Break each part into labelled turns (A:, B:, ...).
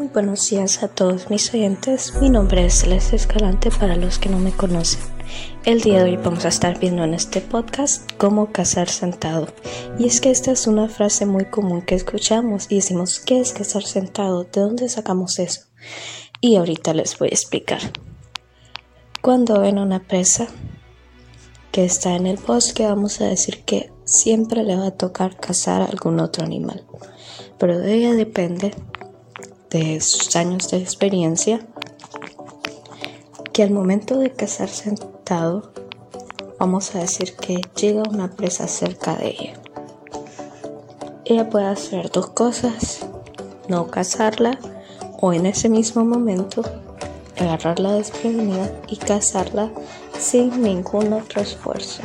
A: Muy buenos días a todos mis oyentes. Mi nombre es Celeste Escalante para los que no me conocen. El día de hoy vamos a estar viendo en este podcast cómo cazar sentado. Y es que esta es una frase muy común que escuchamos y decimos, ¿qué es cazar sentado? ¿De dónde sacamos eso? Y ahorita les voy a explicar. Cuando ven una presa que está en el bosque, vamos a decir que siempre le va a tocar cazar algún otro animal. Pero de ella depende de sus años de experiencia que al momento de cazar sentado vamos a decir que llega una presa cerca de ella. Ella puede hacer dos cosas, no cazarla o en ese mismo momento agarrarla desprevenida y cazarla sin ningún otro esfuerzo.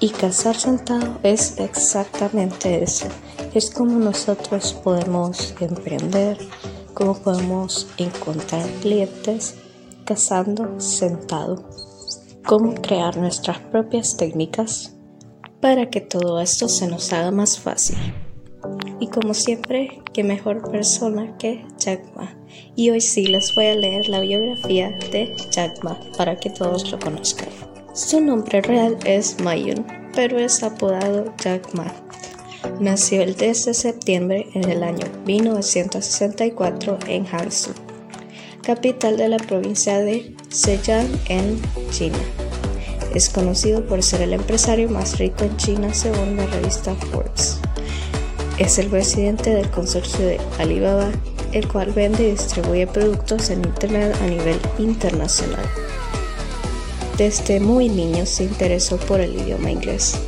A: Y cazar sentado es exactamente eso es como nosotros podemos emprender, cómo podemos encontrar clientes cazando sentado, cómo crear nuestras propias técnicas para que todo esto se nos haga más fácil. Y como siempre, qué mejor persona que Jack Ma. Y hoy sí les voy a leer la biografía de Jack Ma para que todos lo conozcan. Su nombre real es Mayun, pero es apodado Jack Ma Nació el 10 de septiembre en el año 1964 en Hangzhou, capital de la provincia de Zhejiang en China. Es conocido por ser el empresario más rico en China según la revista Forbes. Es el presidente del consorcio de Alibaba, el cual vende y distribuye productos en Internet a nivel internacional. Desde muy niño se interesó por el idioma inglés.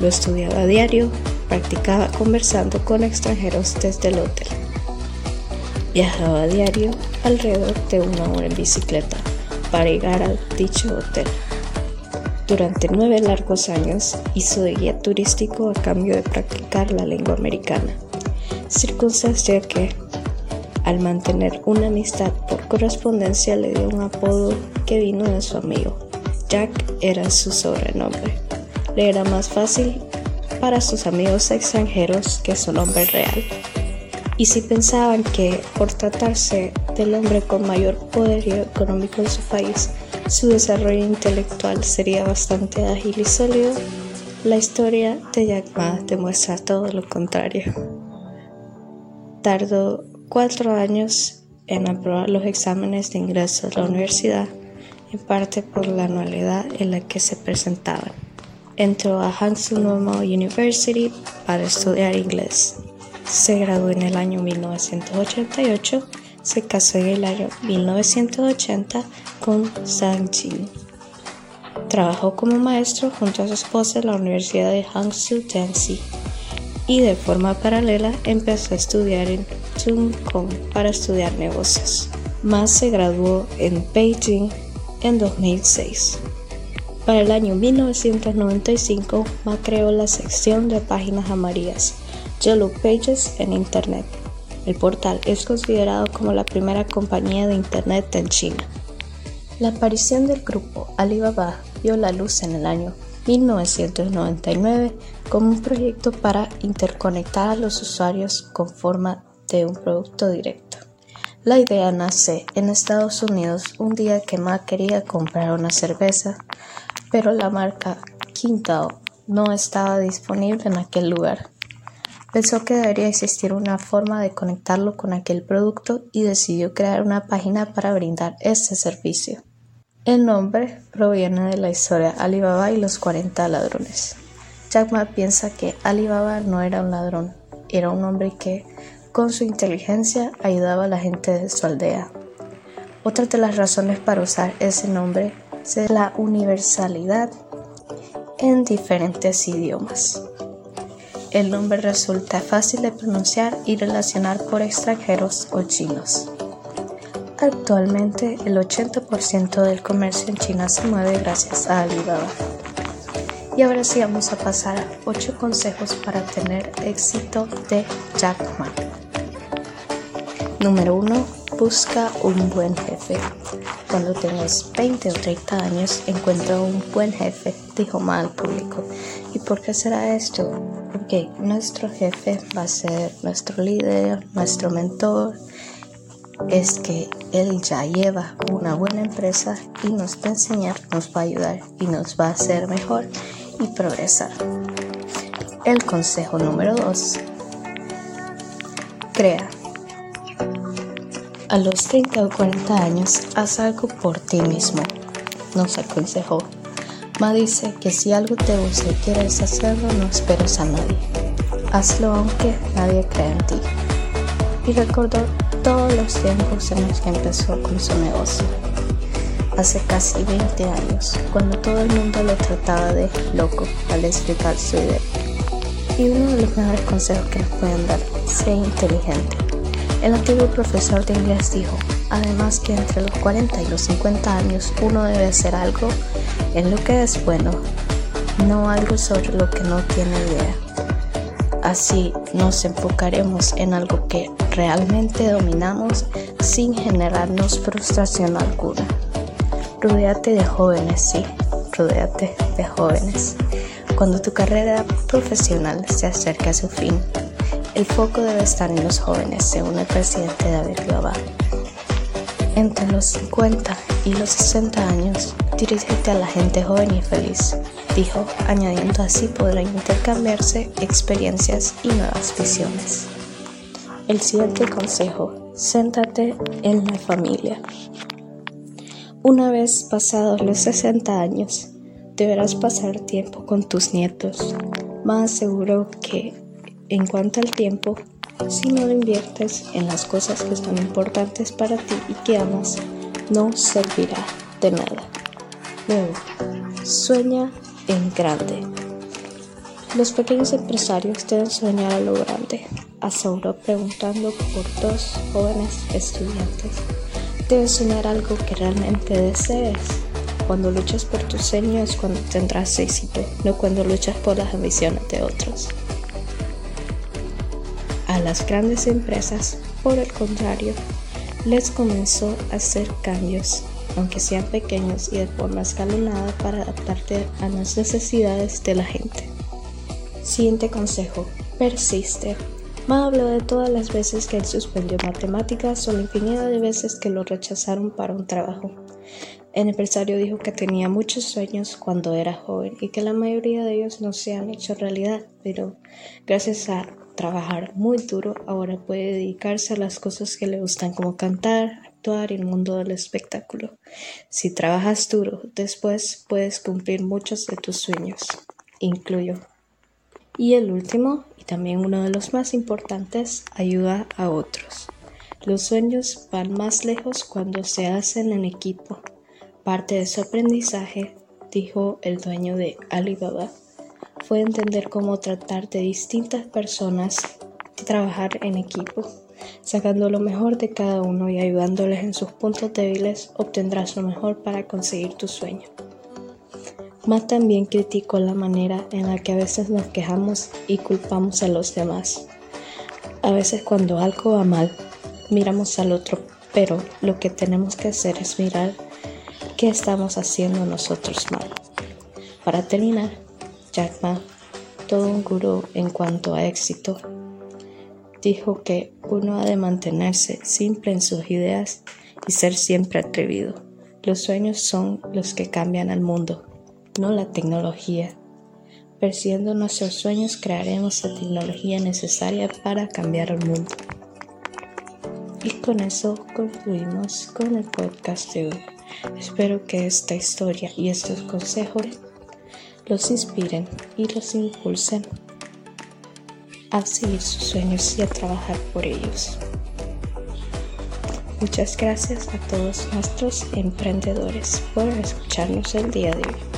A: Lo estudiaba a diario practicaba conversando con extranjeros desde el hotel. Viajaba a diario alrededor de una hora en bicicleta para llegar al dicho hotel. Durante nueve largos años hizo de guía turístico a cambio de practicar la lengua americana, circunstancia que, al mantener una amistad por correspondencia, le dio un apodo que vino de su amigo. Jack era su sobrenombre. Le era más fácil para sus amigos extranjeros que su nombre real. Y si pensaban que por tratarse del hombre con mayor poderío económico en su país, su desarrollo intelectual sería bastante ágil y sólido, la historia de Jack Ma demuestra todo lo contrario. Tardó cuatro años en aprobar los exámenes de ingreso a la universidad, en parte por la anualidad en la que se presentaban entró a Hangzhou Normal University para estudiar inglés. Se graduó en el año 1988, se casó en el año 1980 con Zhang Jin. Trabajó como maestro junto a su esposa en la Universidad de Hangzhou Danzi y de forma paralela empezó a estudiar en Tung Kong para estudiar negocios. Más se graduó en Beijing en 2006. Para el año 1995, Ma creó la sección de páginas amarillas, Yellow Pages, en Internet. El portal es considerado como la primera compañía de Internet en China. La aparición del grupo Alibaba vio la luz en el año 1999 como un proyecto para interconectar a los usuarios con forma de un producto directo. La idea nace en Estados Unidos un día que Ma quería comprar una cerveza pero la marca Qingdao no estaba disponible en aquel lugar. Pensó que debería existir una forma de conectarlo con aquel producto y decidió crear una página para brindar este servicio. El nombre proviene de la historia Alibaba y los 40 ladrones. Jack Ma piensa que Alibaba no era un ladrón, era un hombre que, con su inteligencia, ayudaba a la gente de su aldea. Otra de las razones para usar ese nombre la universalidad en diferentes idiomas. El nombre resulta fácil de pronunciar y relacionar por extranjeros o chinos. Actualmente el 80% del comercio en China se mueve gracias a Alibaba. Y ahora sí vamos a pasar a 8 consejos para tener éxito de Jack Ma. Número 1 Busca un buen jefe. Cuando tengas 20 o 30 años, encuentra un buen jefe, dijo Ma al público. ¿Y por qué será esto? Porque nuestro jefe va a ser nuestro líder, nuestro mentor. Es que él ya lleva una buena empresa y nos va a enseñar, nos va a ayudar y nos va a hacer mejor y progresar. El consejo número 2. Crea. A los 30 o 40 años, haz algo por ti mismo, nos aconsejó. Ma dice que si algo te gusta y quieres hacerlo, no esperes a nadie. Hazlo aunque nadie crea en ti. Y recordó todos los tiempos en los que empezó con su negocio. Hace casi 20 años, cuando todo el mundo le trataba de loco al explicar su idea. Y uno de los mejores consejos que nos pueden dar, sea inteligente. El antiguo profesor de inglés dijo, además que entre los 40 y los 50 años uno debe hacer algo en lo que es bueno, no algo sobre lo que no tiene idea. Así nos enfocaremos en algo que realmente dominamos sin generarnos frustración alguna. Rodéate de jóvenes, sí, rodéate de jóvenes. Cuando tu carrera profesional se acerca a su fin, el foco debe estar en los jóvenes, según el presidente David Global. Entre los 50 y los 60 años, dirígete a la gente joven y feliz, dijo, añadiendo así podrán intercambiarse experiencias y nuevas visiones. El siguiente consejo, céntrate en la familia. Una vez pasados los 60 años, deberás pasar tiempo con tus nietos. Más seguro que en cuanto al tiempo, si no lo inviertes en las cosas que son importantes para ti y que amas, no servirá de nada. Luego, sueña en grande. Los pequeños empresarios deben soñar a lo grande, aseguró preguntando por dos jóvenes estudiantes. Debes soñar algo que realmente desees cuando luchas por tus sueños cuando tendrás éxito, no cuando luchas por las ambiciones de otros. Las grandes empresas, por el contrario, les comenzó a hacer cambios, aunque sean pequeños y de forma escalonada para adaptarte a las necesidades de la gente. Siguiente consejo, persiste. Ma habló de todas las veces que él suspendió matemáticas o la infinidad de veces que lo rechazaron para un trabajo. El empresario dijo que tenía muchos sueños cuando era joven y que la mayoría de ellos no se han hecho realidad, pero gracias a trabajar muy duro ahora puede dedicarse a las cosas que le gustan como cantar, actuar y el mundo del espectáculo. Si trabajas duro, después puedes cumplir muchos de tus sueños, incluyo. Y el último, y también uno de los más importantes, ayuda a otros. Los sueños van más lejos cuando se hacen en equipo. Parte de su aprendizaje, dijo el dueño de Alibaba, fue entender cómo tratar de distintas personas trabajar en equipo. Sacando lo mejor de cada uno y ayudándoles en sus puntos débiles, obtendrás lo mejor para conseguir tu sueño. Ma también criticó la manera en la que a veces nos quejamos y culpamos a los demás. A veces cuando algo va mal, miramos al otro, pero lo que tenemos que hacer es mirar qué estamos haciendo nosotros mal. Para terminar, Jack Ma, todo un gurú en cuanto a éxito, dijo que uno ha de mantenerse simple en sus ideas y ser siempre atrevido. Los sueños son los que cambian al mundo, no la tecnología. Persiguiendo nuestros sueños crearemos la tecnología necesaria para cambiar el mundo. Y con eso concluimos con el podcast de hoy. Espero que esta historia y estos consejos los inspiren y los impulsen a seguir sus sueños y a trabajar por ellos. Muchas gracias a todos nuestros emprendedores por escucharnos el día de hoy.